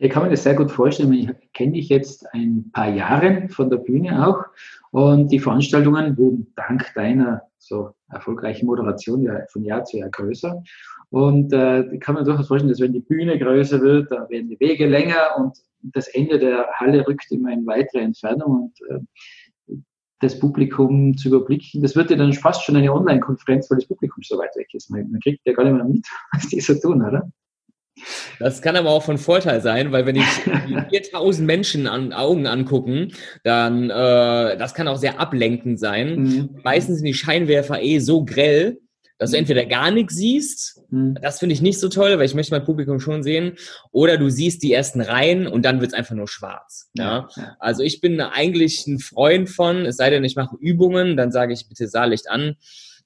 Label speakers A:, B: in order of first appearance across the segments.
A: Ich kann mir das sehr gut vorstellen. Ich kenne dich jetzt ein paar Jahre von der Bühne auch und die Veranstaltungen wurden dank deiner so erfolgreichen Moderation ja von Jahr zu Jahr größer. Und äh, ich kann mir durchaus vorstellen, dass wenn die Bühne größer wird, dann werden die Wege länger und das Ende der Halle rückt immer in weitere Entfernung und äh, das Publikum zu überblicken. Das wird ja dann fast schon eine Online-Konferenz, weil das Publikum so weit weg ist. Man, man kriegt ja gar nicht mehr mit, was die so tun, oder?
B: Das kann aber auch von Vorteil sein, weil wenn die 4000 Menschen an Augen angucken, dann äh, das kann auch sehr ablenkend sein. Mhm. Meistens sind die Scheinwerfer eh so grell, dass du mhm. entweder gar nichts siehst, mhm. das finde ich nicht so toll, weil ich möchte mein Publikum schon sehen, oder du siehst die ersten Reihen und dann wird es einfach nur schwarz. Ja? ja? Also ich bin eigentlich ein Freund von, es sei denn, ich mache Übungen, dann sage ich bitte Saallicht an.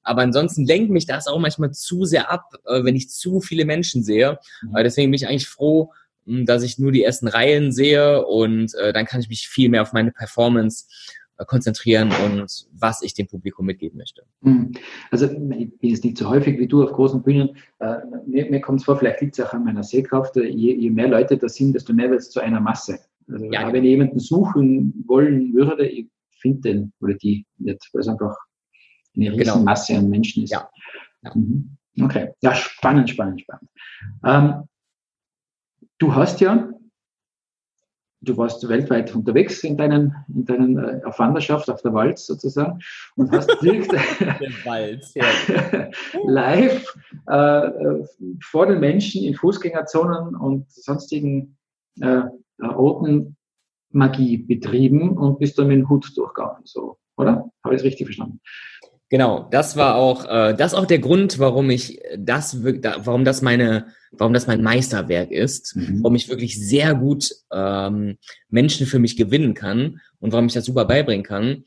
B: Aber ansonsten lenkt mich das auch manchmal zu sehr ab, äh, wenn ich zu viele Menschen sehe. Mhm. Deswegen bin ich eigentlich froh, hm, dass ich nur die ersten Reihen sehe und äh, dann kann ich mich viel mehr auf meine Performance äh, konzentrieren und was ich dem Publikum mitgeben möchte.
A: Mhm. Also ich bin jetzt nicht so häufig wie du auf großen Bühnen. mir, mir kommt es vor, vielleicht liegt es auch an meiner Sehkraft. Je, je, mehr Leute da sind, desto mehr wird es zu einer Masse. Also ja, wenn ich jemanden suchen wollen würde, ich finde den oder die nicht, weil es einfach eine genau. Masse an Menschen ist. Ja. ja. Mhm. Okay, ja, spannend, spannend, spannend. Ähm, du hast ja, du warst weltweit unterwegs in deinen, in deinen äh, auf Wanderschaft, auf der Walz sozusagen und hast direkt Walz, live äh, vor den Menschen in Fußgängerzonen und sonstigen äh, Orten Magie betrieben und bist dann mit dem Hut durchgegangen, so, oder? Habe ich es richtig verstanden?
B: Genau, das war auch, äh, das auch der Grund, warum ich das, warum das meine, warum das mein Meisterwerk ist, mhm. warum ich wirklich sehr gut ähm, Menschen für mich gewinnen kann und warum ich das super beibringen kann.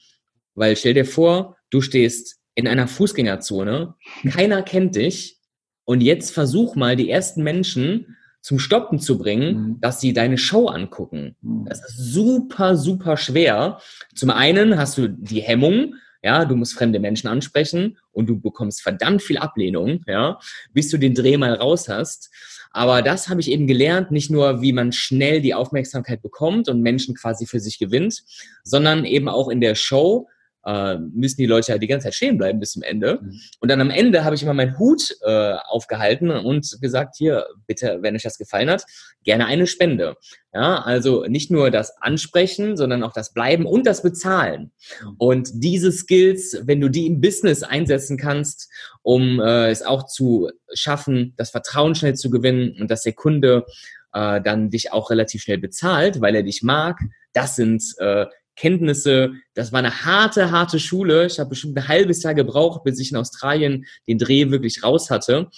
B: Weil stell dir vor, du stehst in einer Fußgängerzone, keiner kennt dich und jetzt versuch mal die ersten Menschen zum Stoppen zu bringen, mhm. dass sie deine Show angucken. Mhm. Das ist super, super schwer. Zum einen hast du die Hemmung, ja, du musst fremde Menschen ansprechen und du bekommst verdammt viel Ablehnung, ja, bis du den Dreh mal raus hast. Aber das habe ich eben gelernt, nicht nur, wie man schnell die Aufmerksamkeit bekommt und Menschen quasi für sich gewinnt, sondern eben auch in der Show äh, müssen die Leute ja die ganze Zeit stehen bleiben bis zum Ende. Mhm. Und dann am Ende habe ich immer meinen Hut äh, aufgehalten und gesagt, hier, bitte, wenn euch das gefallen hat, gerne eine Spende. Ja, also nicht nur das Ansprechen, sondern auch das Bleiben und das Bezahlen. Mhm. Und diese Skills, wenn du die im Business einsetzen kannst, um äh, es auch zu schaffen, das Vertrauen schnell zu gewinnen und dass der Kunde äh, dann dich auch relativ schnell bezahlt, weil er dich mag, das sind äh, Kenntnisse. Das war eine harte, harte Schule. Ich habe bestimmt ein halbes Jahr gebraucht, bis ich in Australien den Dreh wirklich raus hatte.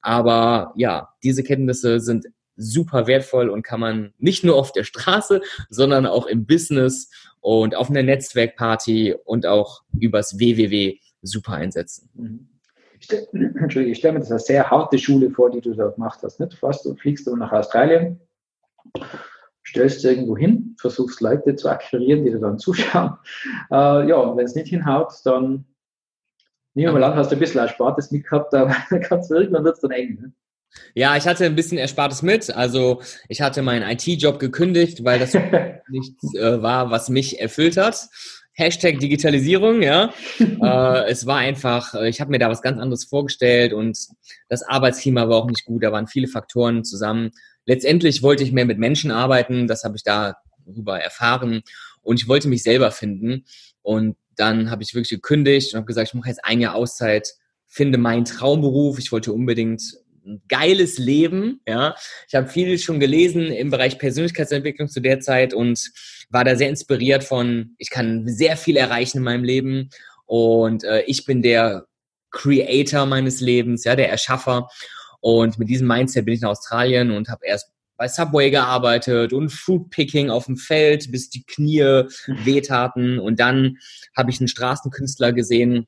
B: Aber ja, diese Kenntnisse sind super wertvoll und kann man nicht nur auf der Straße, sondern auch im Business und auf einer Netzwerkparty und auch übers WWW super einsetzen.
A: Mhm. Entschuldigung, ich stelle mir das eine sehr harte Schule vor, die du da gemacht hast. Nicht? Fast du fliegst du nach Australien stellst du irgendwo hin, versuchst Leute zu akquirieren, die dir dann zuschauen. Äh, ja, und wenn es nicht hinhaut, dann nehmen wir mal an, hast du ein bisschen Erspartes mitgehabt, aber ganz irgendwann wird es dann eng. Ne?
B: Ja, ich hatte ein bisschen Erspartes mit. Also ich hatte meinen IT-Job gekündigt, weil das nichts äh, war, was mich erfüllt hat. Hashtag Digitalisierung, ja. äh, es war einfach, äh, ich habe mir da was ganz anderes vorgestellt und das Arbeitsklima war auch nicht gut. Da waren viele Faktoren zusammen letztendlich wollte ich mehr mit Menschen arbeiten, das habe ich darüber erfahren und ich wollte mich selber finden und dann habe ich wirklich gekündigt und habe gesagt, ich mache jetzt ein Jahr Auszeit, finde meinen Traumberuf, ich wollte unbedingt geiles Leben, ja. Ich habe viel schon gelesen im Bereich Persönlichkeitsentwicklung zu der Zeit und war da sehr inspiriert von, ich kann sehr viel erreichen in meinem Leben und äh, ich bin der Creator meines Lebens, ja, der Erschaffer und mit diesem Mindset bin ich nach Australien und habe erst bei Subway gearbeitet und Fruitpicking auf dem Feld, bis die Knie wehtaten. Und dann habe ich einen Straßenkünstler gesehen,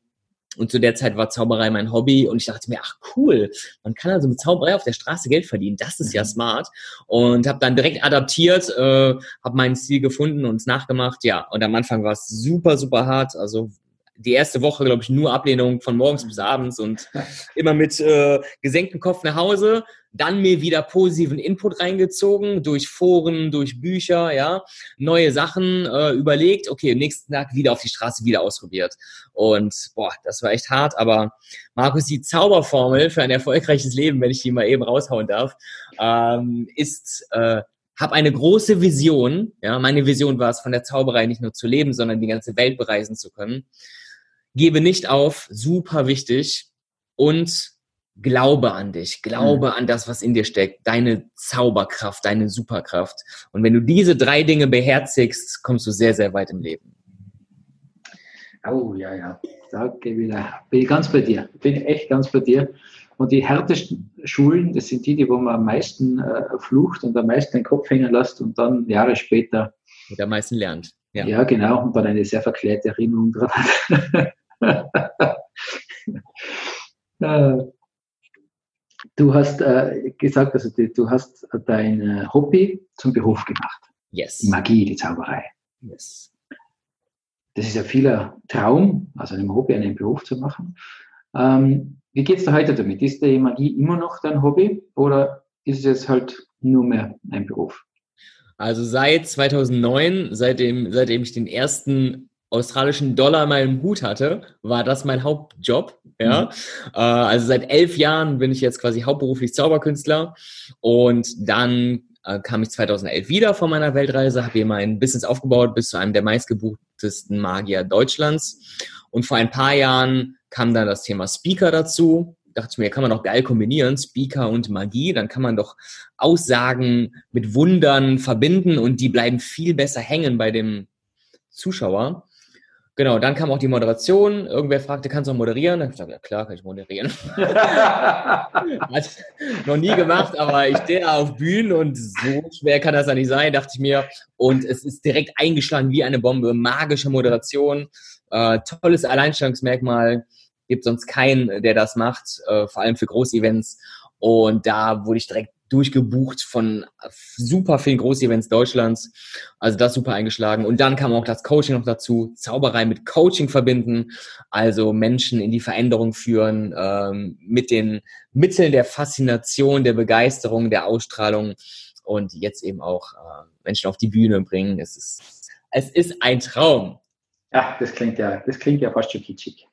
B: und zu der Zeit war Zauberei mein Hobby und ich dachte mir, ach cool, man kann also mit Zauberei auf der Straße Geld verdienen. Das ist ja mhm. smart. Und habe dann direkt adaptiert, äh, habe meinen Stil gefunden und es nachgemacht. Ja, und am Anfang war es super, super hart. Also die erste Woche, glaube ich, nur Ablehnung von morgens bis abends und immer mit äh, gesenktem Kopf nach Hause. Dann mir wieder positiven Input reingezogen, durch Foren, durch Bücher, ja, neue Sachen äh, überlegt. Okay, nächsten Tag wieder auf die Straße, wieder ausprobiert. Und boah, das war echt hart. Aber Markus, die Zauberformel für ein erfolgreiches Leben, wenn ich die mal eben raushauen darf, ähm, ist äh, habe eine große Vision. Ja, meine Vision war es, von der Zauberei nicht nur zu leben, sondern die ganze Welt bereisen zu können. Gebe nicht auf, super wichtig. Und glaube an dich, glaube mhm. an das, was in dir steckt, deine Zauberkraft, deine Superkraft. Und wenn du diese drei Dinge beherzigst, kommst du sehr, sehr weit im Leben.
A: Oh, ja, ja. Da bin ich ganz bei dir. Bin echt ganz bei dir. Und die härtesten Schulen, das sind die, die wo man am meisten äh, flucht und am meisten den Kopf hängen lässt und dann Jahre später.
B: Und am meisten lernt.
A: Ja. ja, genau. Und dann eine sehr verklärte Erinnerung dran hat. Äh, du hast äh, gesagt, also du, du hast dein äh, Hobby zum Beruf gemacht.
B: Yes.
A: Die Magie, die Zauberei.
B: Yes.
A: Das ist ja vieler Traum, also einem Hobby einen Beruf zu machen. Ähm, wie geht es dir heute damit? Ist die Magie immer noch dein Hobby oder ist es jetzt halt nur mehr ein Beruf?
B: Also seit 2009, seitdem, seitdem ich den ersten australischen Dollar in meinem Hut hatte, war das mein Hauptjob. Ja, mhm. äh, also seit elf Jahren bin ich jetzt quasi hauptberuflich Zauberkünstler und dann äh, kam ich 2011 wieder von meiner Weltreise, habe hier mein Business aufgebaut bis zu einem der meistgebuchtesten Magier Deutschlands und vor ein paar Jahren kam dann das Thema Speaker dazu. Dachte ich mir, kann man doch geil kombinieren, Speaker und Magie. Dann kann man doch Aussagen mit Wundern verbinden und die bleiben viel besser hängen bei dem Zuschauer. Genau, dann kam auch die Moderation. Irgendwer fragte, kannst du moderieren? Dann habe ich gesagt, ja klar, kann ich moderieren. Hat noch nie gemacht, aber ich stehe auf Bühnen und so schwer kann das ja nicht sein, dachte ich mir. Und es ist direkt eingeschlagen wie eine Bombe. Magische Moderation, äh, tolles Alleinstellungsmerkmal. Gibt sonst keinen, der das macht, äh, vor allem für Großevents. Und da wurde ich direkt durchgebucht von super vielen Großevents Deutschlands. Also das super eingeschlagen. Und dann kam auch das Coaching noch dazu. Zauberei mit Coaching verbinden. Also Menschen in die Veränderung führen ähm, mit den Mitteln der Faszination, der Begeisterung, der Ausstrahlung und jetzt eben auch äh, Menschen auf die Bühne bringen. Es ist, es ist ein Traum.
A: Ja, das klingt ja, das klingt ja fast schon kitschig.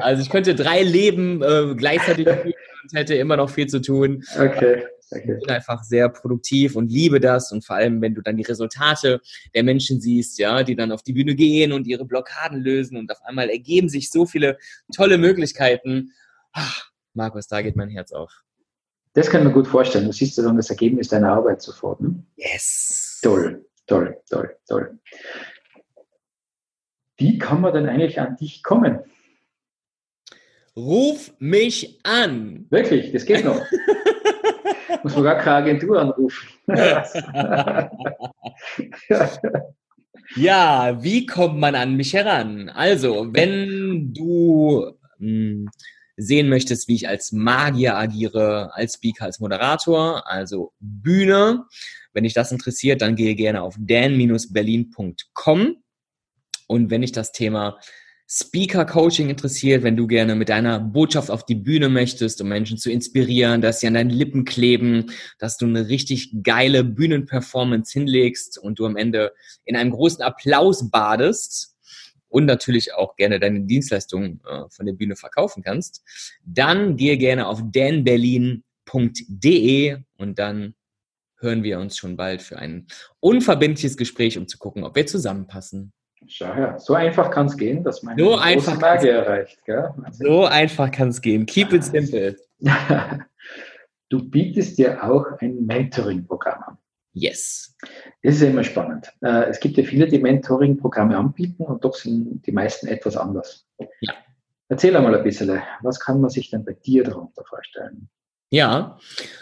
B: Also ich könnte drei Leben äh, gleichzeitig führen und hätte immer noch viel zu tun.
A: Okay.
B: Okay. Ich bin einfach sehr produktiv und liebe das und vor allem, wenn du dann die Resultate der Menschen siehst, ja, die dann auf die Bühne gehen und ihre Blockaden lösen und auf einmal ergeben sich so viele tolle Möglichkeiten. Ach, Markus, da geht mein Herz auf.
A: Das kann man gut vorstellen. Du siehst ja dann das Ergebnis deiner Arbeit sofort. Ne?
B: Yes.
A: Toll, toll, toll, toll. Wie kann man denn eigentlich an dich kommen?
B: Ruf mich an.
A: Wirklich, das geht noch. Muss man gar keine Agentur anrufen.
B: ja, wie kommt man an mich heran? Also, wenn du mh, hm, sehen möchtest, wie ich als Magier agiere, als Speaker, als Moderator, also Bühne, wenn dich das interessiert, dann gehe gerne auf dan-berlin.com und wenn dich das Thema Speaker-Coaching interessiert, wenn du gerne mit deiner Botschaft auf die Bühne möchtest, um Menschen zu inspirieren, dass sie an deinen Lippen kleben, dass du eine richtig geile Bühnenperformance hinlegst und du am Ende in einem großen Applaus badest und natürlich auch gerne deine Dienstleistungen äh, von der Bühne verkaufen kannst, dann gehe gerne auf danberlin.de und dann hören wir uns schon bald für ein unverbindliches Gespräch, um zu gucken, ob wir zusammenpassen.
A: Schau her, so einfach kann es gehen, dass man
B: so einfach
A: Lage erreicht. Gell?
B: Also so einfach kann es gehen. Keep it simple.
A: du bietest dir auch ein Mentoring-Programm an.
B: Yes.
A: Das ist ja immer spannend. Äh, es gibt ja viele, die Mentoring-Programme anbieten und doch sind die meisten etwas anders.
B: Ja.
A: Erzähl einmal ein bisschen, was kann man sich denn bei dir darunter vorstellen?
B: Ja,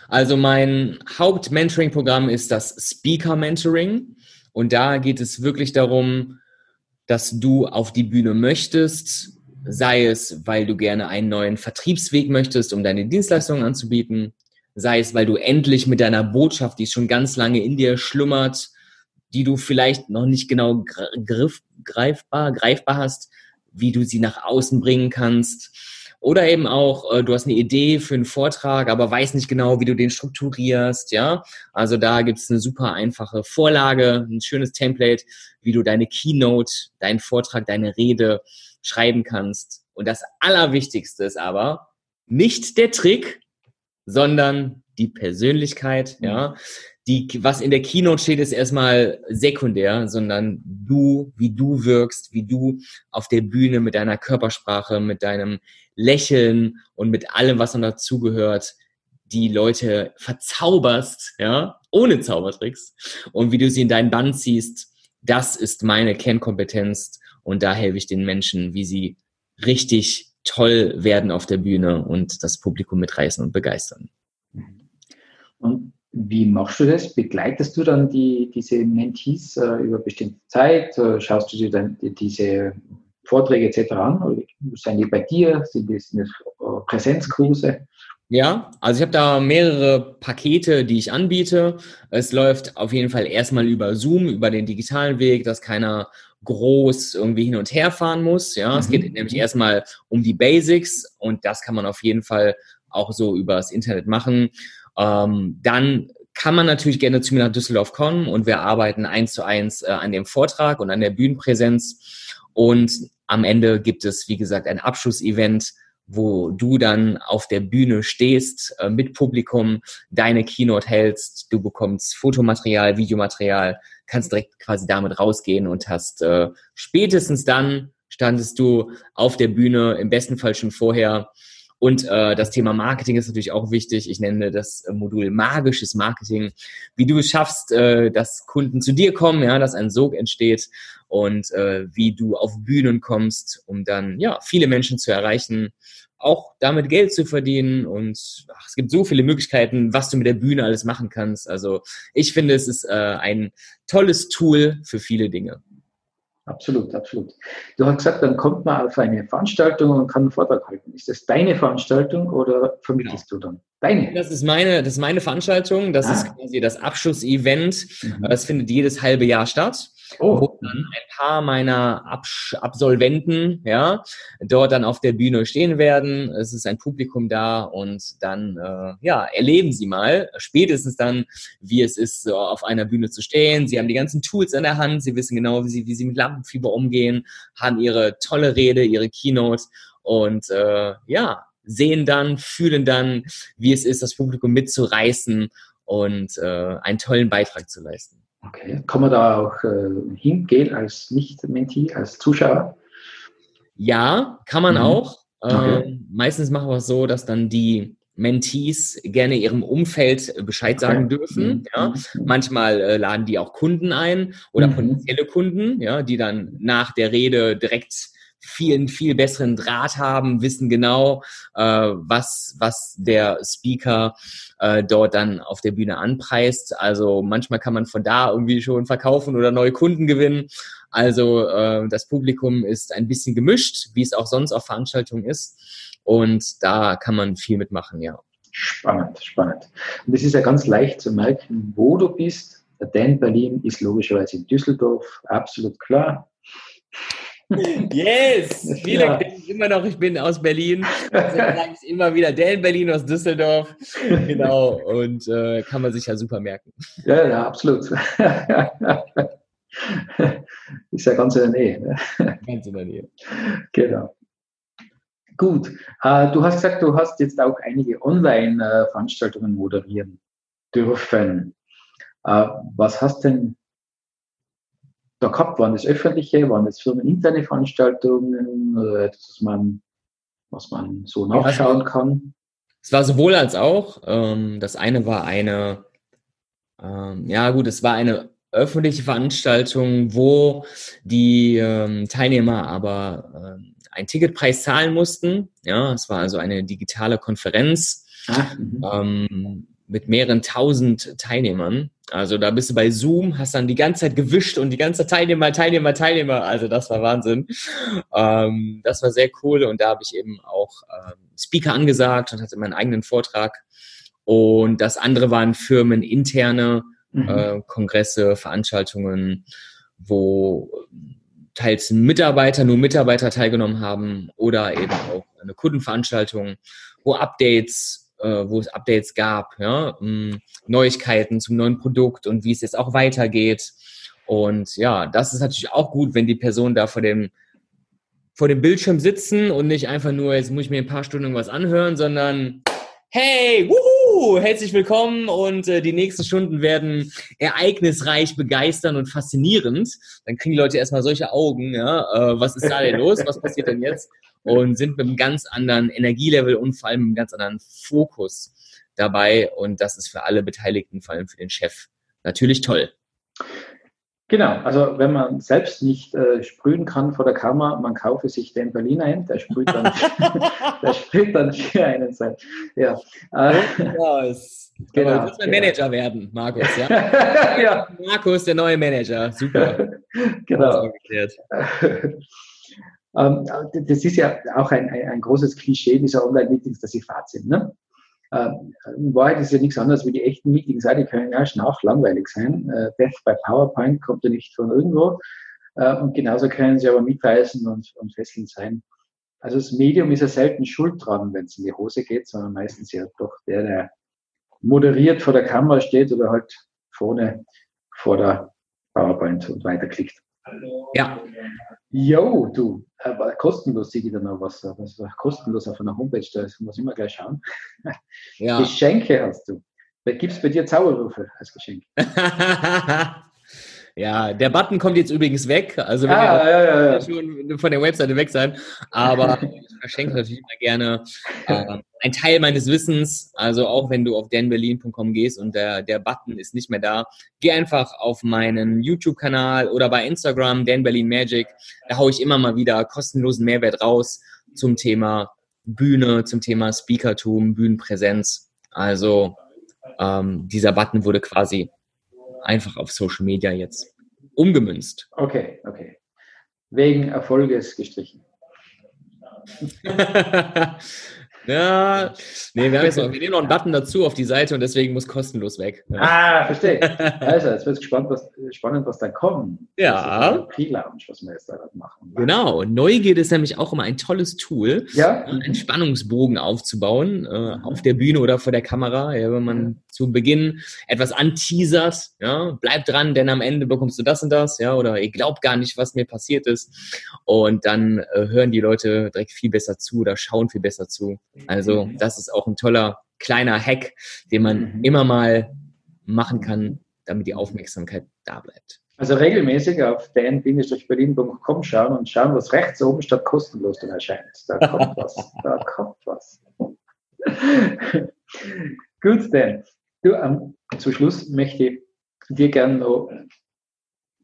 B: Also mein Haupt-Mentoring-Programm ist das Speaker-Mentoring. Und da geht es wirklich darum, dass du auf die Bühne möchtest, sei es, weil du gerne einen neuen Vertriebsweg möchtest, um deine Dienstleistungen anzubieten, sei es, weil du endlich mit deiner Botschaft, die schon ganz lange in dir schlummert, die du vielleicht noch nicht genau griff, greifbar, greifbar hast, wie du sie nach außen bringen kannst. Oder eben auch, äh, du hast eine Idee für einen Vortrag, aber weißt nicht genau, wie du den strukturierst, ja. Also da gibt es eine super einfache Vorlage, ein schönes Template, wie du deine Keynote, deinen Vortrag, deine Rede schreiben kannst. Und das Allerwichtigste ist aber nicht der Trick, sondern die Persönlichkeit, ja. Die, was in der Keynote steht, ist erstmal sekundär, sondern du, wie du wirkst, wie du auf der Bühne mit deiner Körpersprache, mit deinem Lächeln und mit allem, was dann dazugehört, die Leute verzauberst, ja, ohne Zaubertricks. Und wie du sie in deinen Band ziehst, das ist meine Kernkompetenz. Und da helfe ich den Menschen, wie sie richtig toll werden auf der Bühne und das Publikum mitreißen und begeistern.
A: Und wie machst du das? Begleitest du dann die, diese Mentees äh, über bestimmte Zeit? Äh, schaust du dir dann die, diese Vorträge etc. an? Oder sind die bei dir? Sind das, sind das äh, Präsenzkurse?
B: Ja, also ich habe da mehrere Pakete, die ich anbiete. Es läuft auf jeden Fall erstmal über Zoom, über den digitalen Weg, dass keiner groß irgendwie hin und her fahren muss. Ja, mhm. es geht nämlich erstmal um die Basics und das kann man auf jeden Fall auch so übers Internet machen. Ähm, dann kann man natürlich gerne zu mir nach Düsseldorf kommen und wir arbeiten eins zu eins äh, an dem Vortrag und an der Bühnenpräsenz. Und am Ende gibt es, wie gesagt, ein Abschlussevent, wo du dann auf der Bühne stehst, äh, mit Publikum, deine Keynote hältst, du bekommst Fotomaterial, Videomaterial, kannst direkt quasi damit rausgehen und hast äh, spätestens dann standest du auf der Bühne, im besten Fall schon vorher. Und äh, das Thema Marketing ist natürlich auch wichtig. Ich nenne das Modul magisches Marketing. Wie du es schaffst, äh, dass Kunden zu dir kommen, ja, dass ein Sog entsteht und äh, wie du auf Bühnen kommst, um dann ja viele Menschen zu erreichen, auch damit Geld zu verdienen und ach, es gibt so viele Möglichkeiten, was du mit der Bühne alles machen kannst. Also ich finde, es ist äh, ein tolles Tool für viele Dinge.
A: Absolut, absolut. Du hast gesagt, dann kommt man auf eine Veranstaltung und kann einen Vortrag halten. Ist das deine Veranstaltung oder vermittelst genau. du dann?
B: Deine? Das ist meine, das ist meine Veranstaltung. Das ah. ist quasi das Abschlussevent. Mhm. Das findet jedes halbe Jahr statt oh. wo dann ein paar meiner Absch Absolventen ja dort dann auf der Bühne stehen werden. Es ist ein Publikum da und dann äh, ja erleben sie mal spätestens dann, wie es ist, so auf einer Bühne zu stehen. Sie haben die ganzen Tools in der Hand. Sie wissen genau, wie sie wie sie mit Lampenfieber umgehen, haben ihre tolle Rede, ihre Keynote und äh, ja sehen dann, fühlen dann, wie es ist, das Publikum mitzureißen und äh, einen tollen Beitrag zu leisten.
A: Okay. Kann man da auch äh, hingehen als Nicht-Mentee, als Zuschauer?
B: Ja, kann man mhm. auch. Okay. Äh, meistens machen wir es so, dass dann die Mentees gerne ihrem Umfeld Bescheid sagen okay. dürfen. Mhm. Ja. Mhm. Manchmal äh, laden die auch Kunden ein oder mhm. potenzielle Kunden, ja, die dann nach der Rede direkt vielen, viel besseren Draht haben, wissen genau, äh, was, was der Speaker äh, dort dann auf der Bühne anpreist. Also manchmal kann man von da irgendwie schon verkaufen oder neue Kunden gewinnen. Also äh, das Publikum ist ein bisschen gemischt, wie es auch sonst auf Veranstaltungen ist. Und da kann man viel mitmachen, ja.
A: Spannend, spannend. Und es ist ja ganz leicht zu merken, wo du bist. Der Dan Berlin ist logischerweise in Düsseldorf, absolut klar.
B: Yes! Viele ja. denken immer noch, ich bin aus Berlin. Also sage ich immer wieder, der in Berlin aus Düsseldorf. Genau. Und äh, kann man sich ja super merken.
A: Ja, ja, absolut. Ist ja ganz in der Nähe. Ne? Ganz in der Nähe. Genau. Gut. Äh, du hast gesagt, du hast jetzt auch einige Online-Veranstaltungen moderieren dürfen. Äh, was hast denn da gehabt? Waren das öffentliche, waren das firmeninterne Veranstaltungen, etwas, was man, was man so nachschauen kann?
B: Es war sowohl als auch. Ähm, das eine war eine, ähm, ja gut, es war eine öffentliche Veranstaltung, wo die ähm, Teilnehmer aber äh, einen Ticketpreis zahlen mussten. Ja, es war also eine digitale Konferenz. Ah, mhm. ähm, mit mehreren tausend Teilnehmern. Also da bist du bei Zoom, hast dann die ganze Zeit gewischt und die ganze Teilnehmer, Teilnehmer, Teilnehmer. Also das war Wahnsinn. Ähm, das war sehr cool und da habe ich eben auch ähm, Speaker angesagt und hatte meinen eigenen Vortrag. Und das andere waren firmeninterne mhm. äh, Kongresse, Veranstaltungen, wo teils Mitarbeiter, nur Mitarbeiter teilgenommen haben oder eben auch eine Kundenveranstaltung, wo Updates, äh, wo es Updates gab, ja, hm, Neuigkeiten zum neuen Produkt und wie es jetzt auch weitergeht. Und ja, das ist natürlich auch gut, wenn die Person da vor dem vor dem Bildschirm sitzen und nicht einfach nur, jetzt muss ich mir ein paar Stunden irgendwas anhören, sondern hey, wuhu, herzlich willkommen und äh, die nächsten Stunden werden ereignisreich, begeisternd und faszinierend. Dann kriegen die Leute erstmal solche Augen, ja, äh, was ist da denn los, was passiert denn jetzt? Und sind mit einem ganz anderen Energielevel und vor allem mit einem ganz anderen Fokus dabei und das ist für alle Beteiligten, vor allem für den Chef, natürlich toll.
A: Genau, also wenn man selbst nicht äh, sprühen kann vor der Kamera, man kaufe sich den Berliner ein, der sprüht dann, der sprüht dann für einen sein. Ja.
B: Äh, yes. Genau, du musst mein genau. Manager werden, Markus. Ja? ja. Markus, der neue Manager. Super.
A: genau. ähm, das ist ja auch ein, ein, ein großes Klischee dieser Online-Meetings, dass sie Fahrt sind. Ne? Ähm, in Wahrheit ist ja nichts anderes wie die echten Meetings. Die können ja langweilig sein. Äh, Death by PowerPoint kommt ja nicht von irgendwo. Äh, und genauso können sie aber mitreißen und, und fesselnd sein. Also das Medium ist ja selten schuld dran, wenn es in die Hose geht, sondern meistens ja doch der, der moderiert vor der Kamera steht oder halt vorne vor der PowerPoint und weiterklickt.
B: Ja.
A: Jo, du, aber kostenlos sehe ich da noch was. was kostenlos auf einer Homepage, da muss ich immer gleich schauen. Ja. Geschenke hast du. Gibt es bei dir Zauberwürfel als Geschenk?
B: Ja, der Button kommt jetzt übrigens weg. Also wenn ah, ja, ja, ja. schon von der Webseite weg sein. Aber ich verschenke natürlich immer gerne äh, ein Teil meines Wissens. Also auch wenn du auf danberlin.com gehst und der, der Button ist nicht mehr da, geh einfach auf meinen YouTube-Kanal oder bei Instagram, Dan Berlin Magic. Da haue ich immer mal wieder kostenlosen Mehrwert raus zum Thema Bühne, zum Thema Speakertum, Bühnenpräsenz. Also ähm, dieser Button wurde quasi einfach auf Social Media jetzt umgemünzt.
A: Okay, okay. Wegen Erfolges gestrichen.
B: Ja, nee, wir, haben jetzt noch, wir nehmen noch einen Button dazu auf die Seite und deswegen muss kostenlos weg.
A: Ja. Ah, verstehe. Also, jetzt wird es spannend, was, spannend, was da kommt.
B: Ja.
A: Pre-Lounge, was wir jetzt da machen.
B: Genau. Neugierde ist nämlich auch immer ein tolles Tool, ja. einen Spannungsbogen aufzubauen, äh, auf der Bühne oder vor der Kamera. Ja, wenn man zu Beginn etwas anteasert, ja, bleib dran, denn am Ende bekommst du das und das, ja, oder ihr glaubt gar nicht, was mir passiert ist. Und dann äh, hören die Leute direkt viel besser zu oder schauen viel besser zu. Also mhm. das ist auch ein toller kleiner Hack, den man mhm. immer mal machen kann, damit die Aufmerksamkeit da bleibt.
A: Also regelmäßig auf dan-berlin.com schauen und schauen, was rechts oben statt kostenlos dann erscheint. Da kommt was. Da kommt was. Gut, Dan. Du, ähm, zum Schluss möchte ich dir gerne noch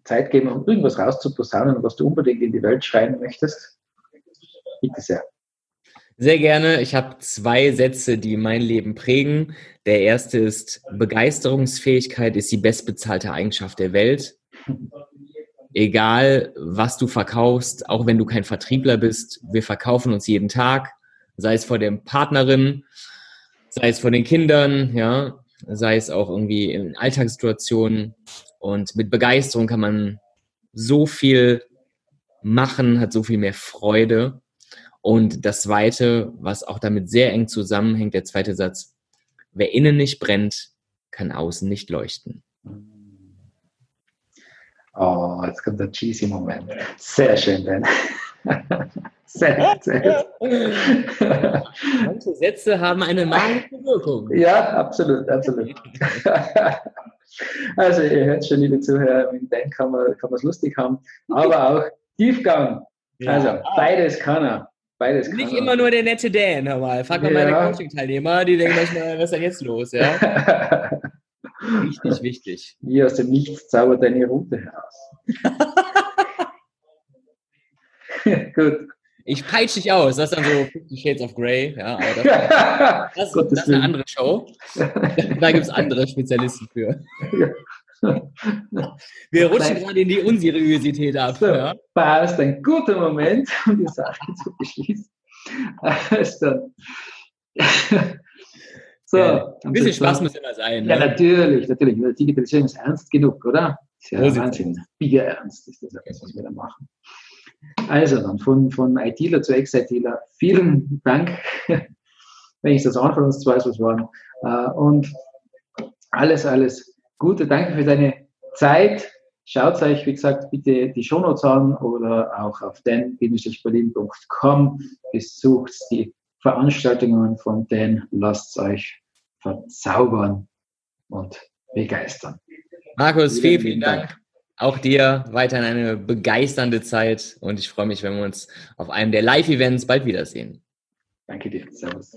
A: Zeit geben, um irgendwas rauszuposaunen, was du unbedingt in die Welt schreien möchtest. Bitte sehr.
B: Sehr gerne. Ich habe zwei Sätze, die mein Leben prägen. Der erste ist, Begeisterungsfähigkeit ist die bestbezahlte Eigenschaft der Welt. Egal, was du verkaufst, auch wenn du kein Vertriebler bist, wir verkaufen uns jeden Tag, sei es vor der Partnerin, sei es vor den Kindern, ja, sei es auch irgendwie in Alltagssituationen. Und mit Begeisterung kann man so viel machen, hat so viel mehr Freude. Und das zweite, was auch damit sehr eng zusammenhängt, der zweite Satz, wer innen nicht brennt, kann außen nicht leuchten.
A: Oh, jetzt kommt der cheesy Moment. Sehr schön, Ben. sehr, sehr.
B: Manche Sätze haben eine magische Wirkung.
A: Ja, absolut, absolut. also, ihr hört schon, liebe Zuhörer, mit Ben kann man es lustig haben, aber auch Tiefgang. Also, beides kann er. Beides
B: Nicht immer nur der nette Dan, hör mal. Frag mal ja. meine Coaching-Teilnehmer, die denken manchmal, was ist denn jetzt los, ja? wichtig, wichtig.
A: Wie aus dem Nichts zaubert deine Route heraus. Gut.
B: Ich peitsche dich aus. Das ist dann so Fifty Shades of Grey. Ja, aber das, das, das ist eine andere Show. da gibt es andere Spezialisten für. Wir rutschen gerade in die Unseriosität ab.
A: So, ja. Passt, ein guter Moment, um die Sache zu beschließen. Also,
B: so, ja, ein bisschen Spaß muss immer sein.
A: Ja, ne? natürlich, natürlich. Digitalisierung ist ernst genug, oder? Ist ja Wahnsinn. Bier ernst ist das, was wir da machen. Also dann von, von ITler zu Ex-ITler. Vielen Dank, wenn ich das an von uns zwei was waren. Äh, und alles, alles Gute. Danke für deine Zeit. Schaut euch, wie gesagt, bitte die Shownotes an oder auch auf den-berlin.com. Besucht die Veranstaltungen von den, lasst euch verzaubern und begeistern.
B: Markus, vielen, vielen Dank. Dank. Auch dir weiterhin eine begeisternde Zeit und ich freue mich, wenn wir uns auf einem der Live-Events bald wiedersehen.
A: Danke dir. Servus.